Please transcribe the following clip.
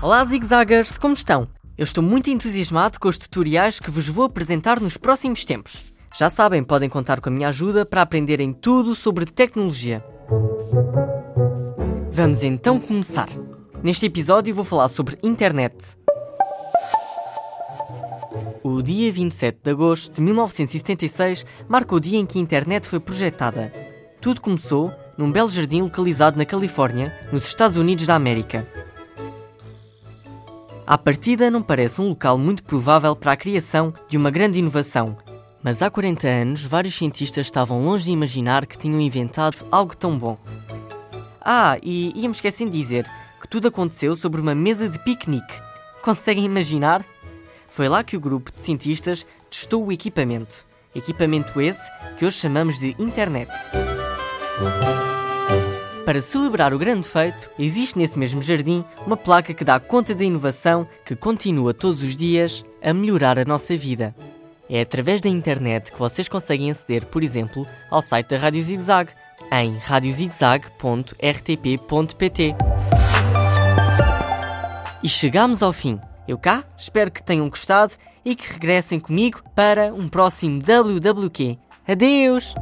Olá zigzaggers, como estão? Eu estou muito entusiasmado com os tutoriais que vos vou apresentar nos próximos tempos. Já sabem, podem contar com a minha ajuda para aprenderem tudo sobre tecnologia. Vamos então começar. Neste episódio vou falar sobre internet. O dia 27 de agosto de 1976 marca o dia em que a internet foi projetada. Tudo começou num belo jardim localizado na Califórnia, nos Estados Unidos da América. À partida, não parece um local muito provável para a criação de uma grande inovação, mas há 40 anos, vários cientistas estavam longe de imaginar que tinham inventado algo tão bom. Ah, e íamos esquecendo de dizer que tudo aconteceu sobre uma mesa de piquenique. Conseguem imaginar? Foi lá que o grupo de cientistas testou o equipamento. Equipamento esse que hoje chamamos de internet. Para celebrar o grande feito, existe nesse mesmo jardim uma placa que dá conta da inovação que continua todos os dias a melhorar a nossa vida. É através da internet que vocês conseguem aceder, por exemplo, ao site da Rádio Zigzag em radiozigzag.rtp.pt. E chegamos ao fim. Eu cá espero que tenham gostado e que regressem comigo para um próximo WWQ. Adeus!